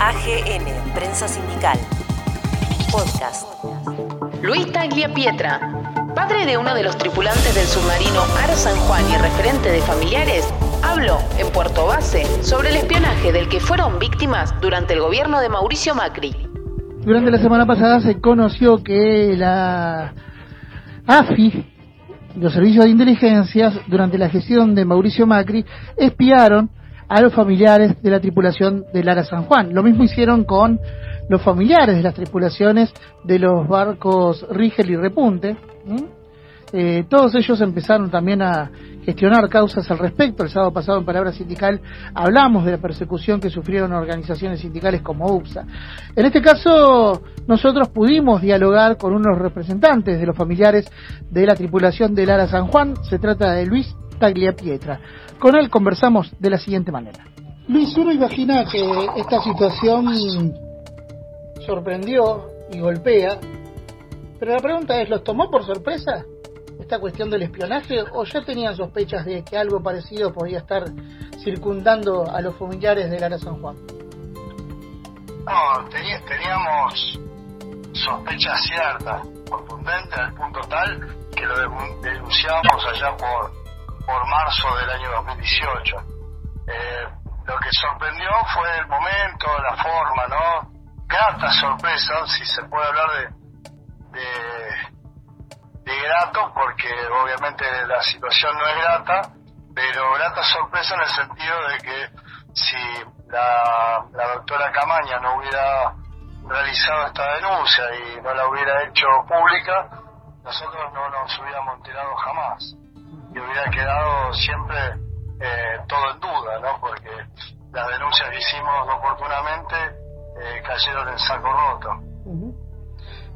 AGN, Prensa Sindical. Podcast. Luis Taglia Pietra, padre de uno de los tripulantes del submarino Ara San Juan y referente de familiares, habló en Puerto Base sobre el espionaje del que fueron víctimas durante el gobierno de Mauricio Macri. Durante la semana pasada se conoció que la AFI, los servicios de inteligencia, durante la gestión de Mauricio Macri, espiaron a los familiares de la tripulación del Lara San Juan. Lo mismo hicieron con los familiares de las tripulaciones de los barcos Rigel y Repunte. Eh, todos ellos empezaron también a gestionar causas al respecto. El sábado pasado en Palabra Sindical hablamos de la persecución que sufrieron organizaciones sindicales como UPSA. En este caso, nosotros pudimos dialogar con unos representantes de los familiares de la tripulación del Lara San Juan. Se trata de Luis Taglia Pietra. Con él conversamos de la siguiente manera. Luis, uno imagina que esta situación sorprendió y golpea, pero la pregunta es, ¿los tomó por sorpresa esta cuestión del espionaje o ya tenían sospechas de que algo parecido podía estar circundando a los familiares de Lara San Juan? No, teníamos sospechas ciertas, contundentes al punto tal que lo denunciamos allá por por marzo del año 2018. Eh, lo que sorprendió fue el momento, la forma, ¿no? Grata sorpresa, si se puede hablar de, de, grato, porque obviamente la situación no es grata, pero grata sorpresa en el sentido de que si la, la doctora Camaña no hubiera realizado esta denuncia y no la hubiera hecho pública, nosotros no nos hubiéramos enterado jamás y hubiera quedado siempre eh, todo en duda, ¿no? Porque las denuncias que hicimos oportunamente eh, cayeron en saco roto.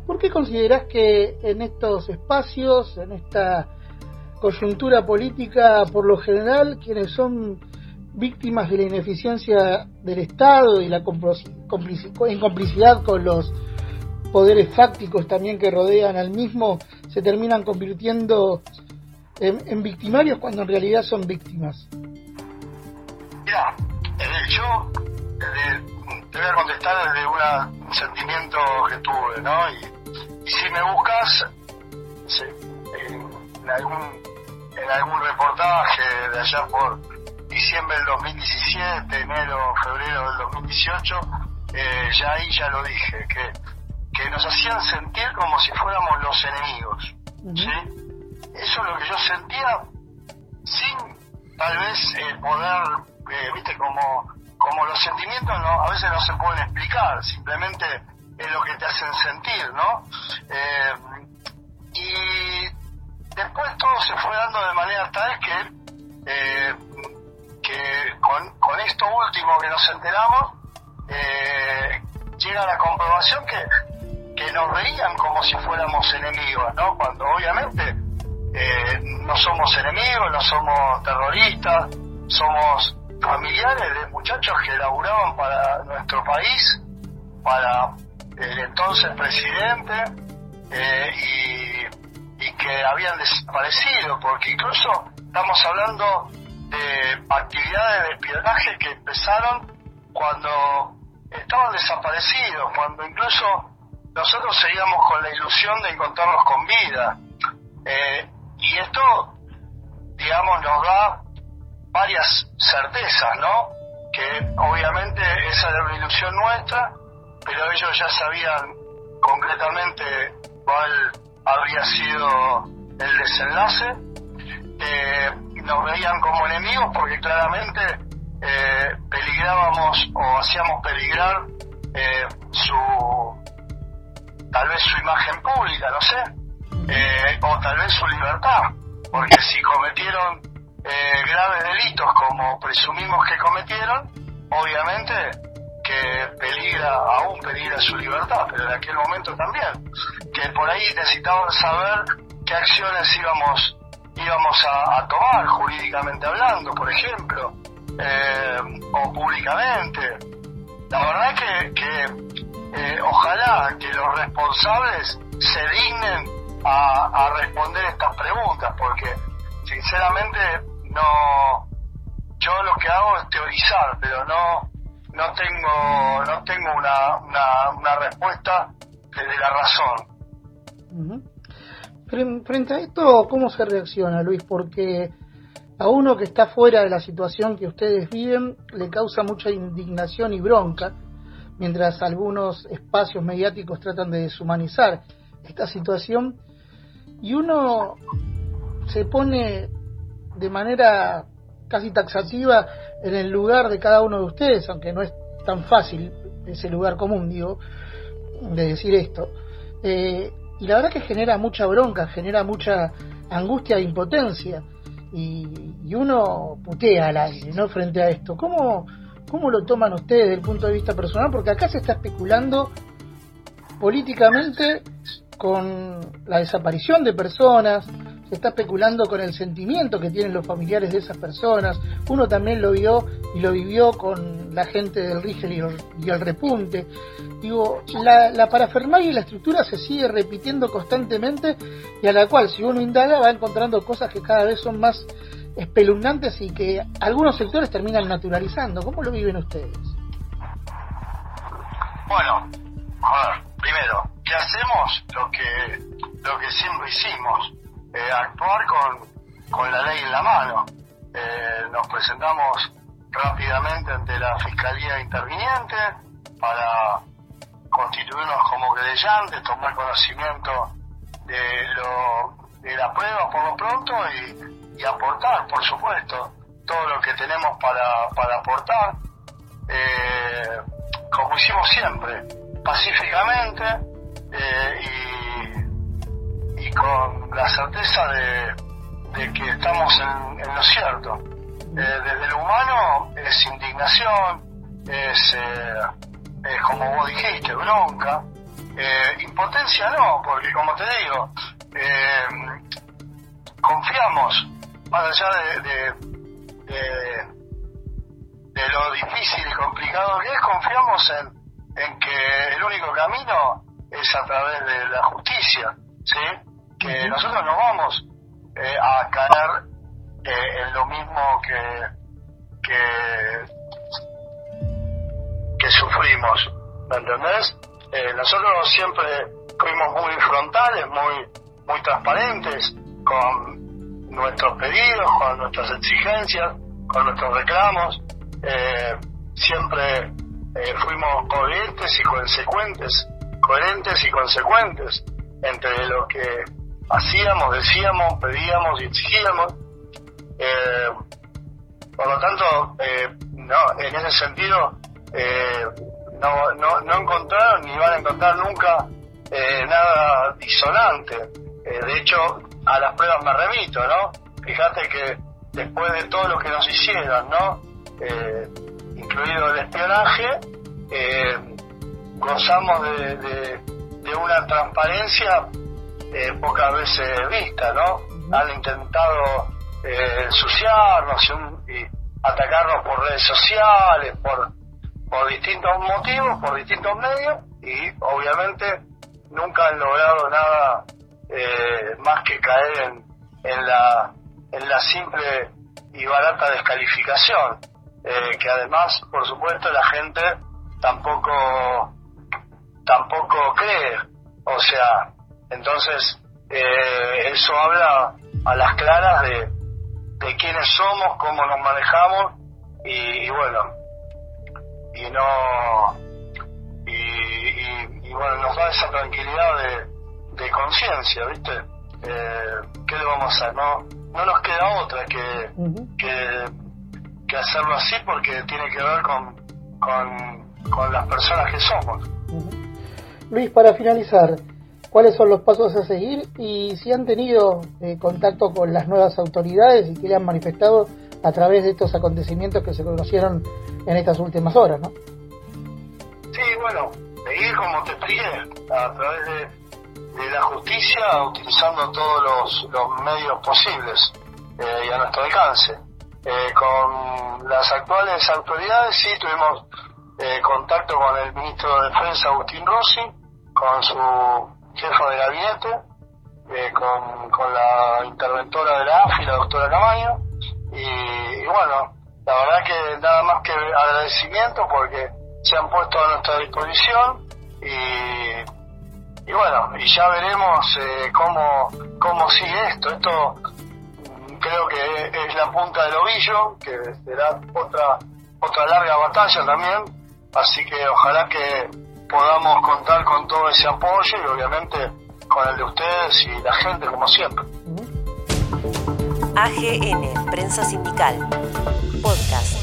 ¿Por qué considerás que en estos espacios, en esta coyuntura política, por lo general, quienes son víctimas de la ineficiencia del Estado y la en complicidad con los poderes fácticos también que rodean al mismo, se terminan convirtiendo en, victimarios cuando en realidad son víctimas? Mira, yo te voy a contestar desde un sentimiento que tuve, ¿no? Y, si me buscas en, algún, en algún reportaje de allá por diciembre del 2017, enero, febrero del 2018, eh, ya ahí ya lo dije, que, que nos hacían sentir como si fuéramos los enemigos, ¿sí? Eso es lo que yo sentía sin tal vez eh, poder, eh, viste, como, como los sentimientos no, a veces no se pueden explicar, simplemente es lo que te hacen sentir, ¿no? Eh, y después todo se fue dando de manera tal que, que con, con esto último que nos enteramos, llega la comprobación que, que nos veían como si fuéramos enemigos, ¿no? Cuando obviamente eh, no somos enemigos, no somos terroristas, somos familiares de muchachos que laburaban para nuestro país, para el entonces presidente eh, y, y, que habían desaparecido, porque incluso estamos hablando de actividades de espionaje que empezaron cuando estaban desaparecidos, cuando incluso nosotros seguíamos con la ilusión de encontrarlos con vida. Eh, y esto, digamos, nos da varias certezas, ¿no? Que obviamente esa era una ilusión nuestra, pero ellos ya sabían concretamente cuál habría sido el desenlace. Eh, nos veían como enemigos porque claramente eh, peligrábamos o hacíamos peligrar eh, su tal vez su imagen pública, no sé, eh, o tal vez su libertad, porque si cometieron eh, graves delitos como presumimos que cometieron, obviamente que peligra, aún peligra su libertad, pero en aquel momento también, que por ahí necesitaban saber qué acciones íbamos íbamos a, tomar jurídicamente hablando, por ejemplo, eh, o públicamente. La verdad que, que ojalá que los responsables se dignen a, responder estas preguntas, porque sinceramente no, yo lo que hago es teorizar, pero no, no tengo no tengo una, una, respuesta desde la razón. Frente a esto, ¿cómo se reacciona, Luis? Porque a uno que está fuera de la situación que ustedes viven le causa mucha indignación y bronca, mientras algunos espacios mediáticos tratan de deshumanizar esta situación y uno se pone de manera casi taxativa en el lugar de cada uno de ustedes, aunque no es tan fácil ese lugar común, digo, de decir esto. Eh, y la verdad que genera mucha bronca, genera mucha angustia e impotencia. Y, uno putea al aire, ¿no? Frente a esto. ¿Cómo, ¿Cómo lo toman ustedes desde el punto de vista personal? Porque acá se está especulando políticamente con la desaparición de personas, se está especulando con el sentimiento que tienen los familiares de esas personas. Uno también lo vio y lo vivió con la gente del Rigel y el, repunte. Digo, la, la y la estructura se sigue repitiendo constantemente y a la cual si uno indaga va encontrando cosas que cada vez son más espeluznantes y que algunos sectores terminan naturalizando. ¿Cómo lo viven ustedes? Bueno, a ver, primero, ¿qué hacemos? Siempre hicimos, eh, actuar con, con la ley en la mano. Eh, nos presentamos rápidamente ante la Fiscalía Interviniente para constituirnos como creyentes, tomar conocimiento de, lo, de la prueba por lo pronto y, y, aportar, por supuesto, todo lo que tenemos para, para aportar, eh, como hicimos siempre, pacíficamente y, con la certeza de, que estamos en, lo cierto. Eh, desde lo humano es indignación, es, eh, es como vos dijiste, bronca. Eh, impotencia no, porque como te digo, confiamos, más allá de, de, de, de, lo difícil y complicado que es, confiamos en, en que el único camino es a través de la justicia, ¿sí? Que nosotros no vamos eh, a caer eh, en lo mismo que, que, que sufrimos, ¿me entendés? Eh, nosotros siempre fuimos muy frontales, muy, muy transparentes con nuestros pedidos, con nuestras exigencias, con nuestros reclamos. Eh, siempre eh, fuimos coherentes y consecuentes, coherentes y consecuentes entre lo que hacíamos, decíamos, pedíamos y exigíamos. Eh, por lo tanto, eh, no, en ese sentido, eh, no, no, no encontraron ni van a encontrar nunca nada disonante. De hecho, a las pruebas me remito, ¿no? Fíjate que después de todo lo que nos hicieron, ¿no? Incluido el espionaje, gozamos de, de, una transparencia eh, pocas veces vista, ¿no? Han intentado eh, ensuciarnos y, y, atacarnos por redes sociales, por, por distintos motivos, por distintos medios, y obviamente nunca han logrado nada eh, más que caer en, en, la, en la simple y barata descalificación eh, que además, por supuesto, la gente tampoco tampoco cree. O sea, entonces eh, eso habla a las claras de, de quiénes somos, cómo nos manejamos y, y bueno, y no y, y, y, bueno nos da esa tranquilidad de, de conciencia, ¿viste? Eh, ¿Qué le vamos a hacer? No, no nos queda otra que, uh -huh. que que hacerlo así porque tiene que ver con, con, con las personas que somos. Uh -huh. Luis, para finalizar, ¿cuáles son los pasos a seguir y si han tenido eh, contacto con las nuevas autoridades y qué le han manifestado a través de estos acontecimientos que se conocieron en estas últimas horas, ¿no? Sí, bueno, seguir como te expliqué, a través de, la justicia, utilizando todos los, los medios posibles eh, y a nuestro alcance eh, con las actuales autoridades sí tuvimos eh, contacto con el ministro de Defensa Agustín Rossi, con su jefa de gabinete, eh, con, con, la interventora de la AFI, la doctora Camaño, y, y, bueno, la verdad que nada más que agradecimiento porque se han puesto a nuestra disposición y, y bueno, y ya veremos eh, cómo, cómo sigue esto. Esto mm, creo que es la punta del ovillo, que será otra, otra larga batalla también, así que ojalá que podamos contar con todo ese apoyo y obviamente con el de ustedes y la gente como siempre. AGN, Prensa Sindical. Podcast.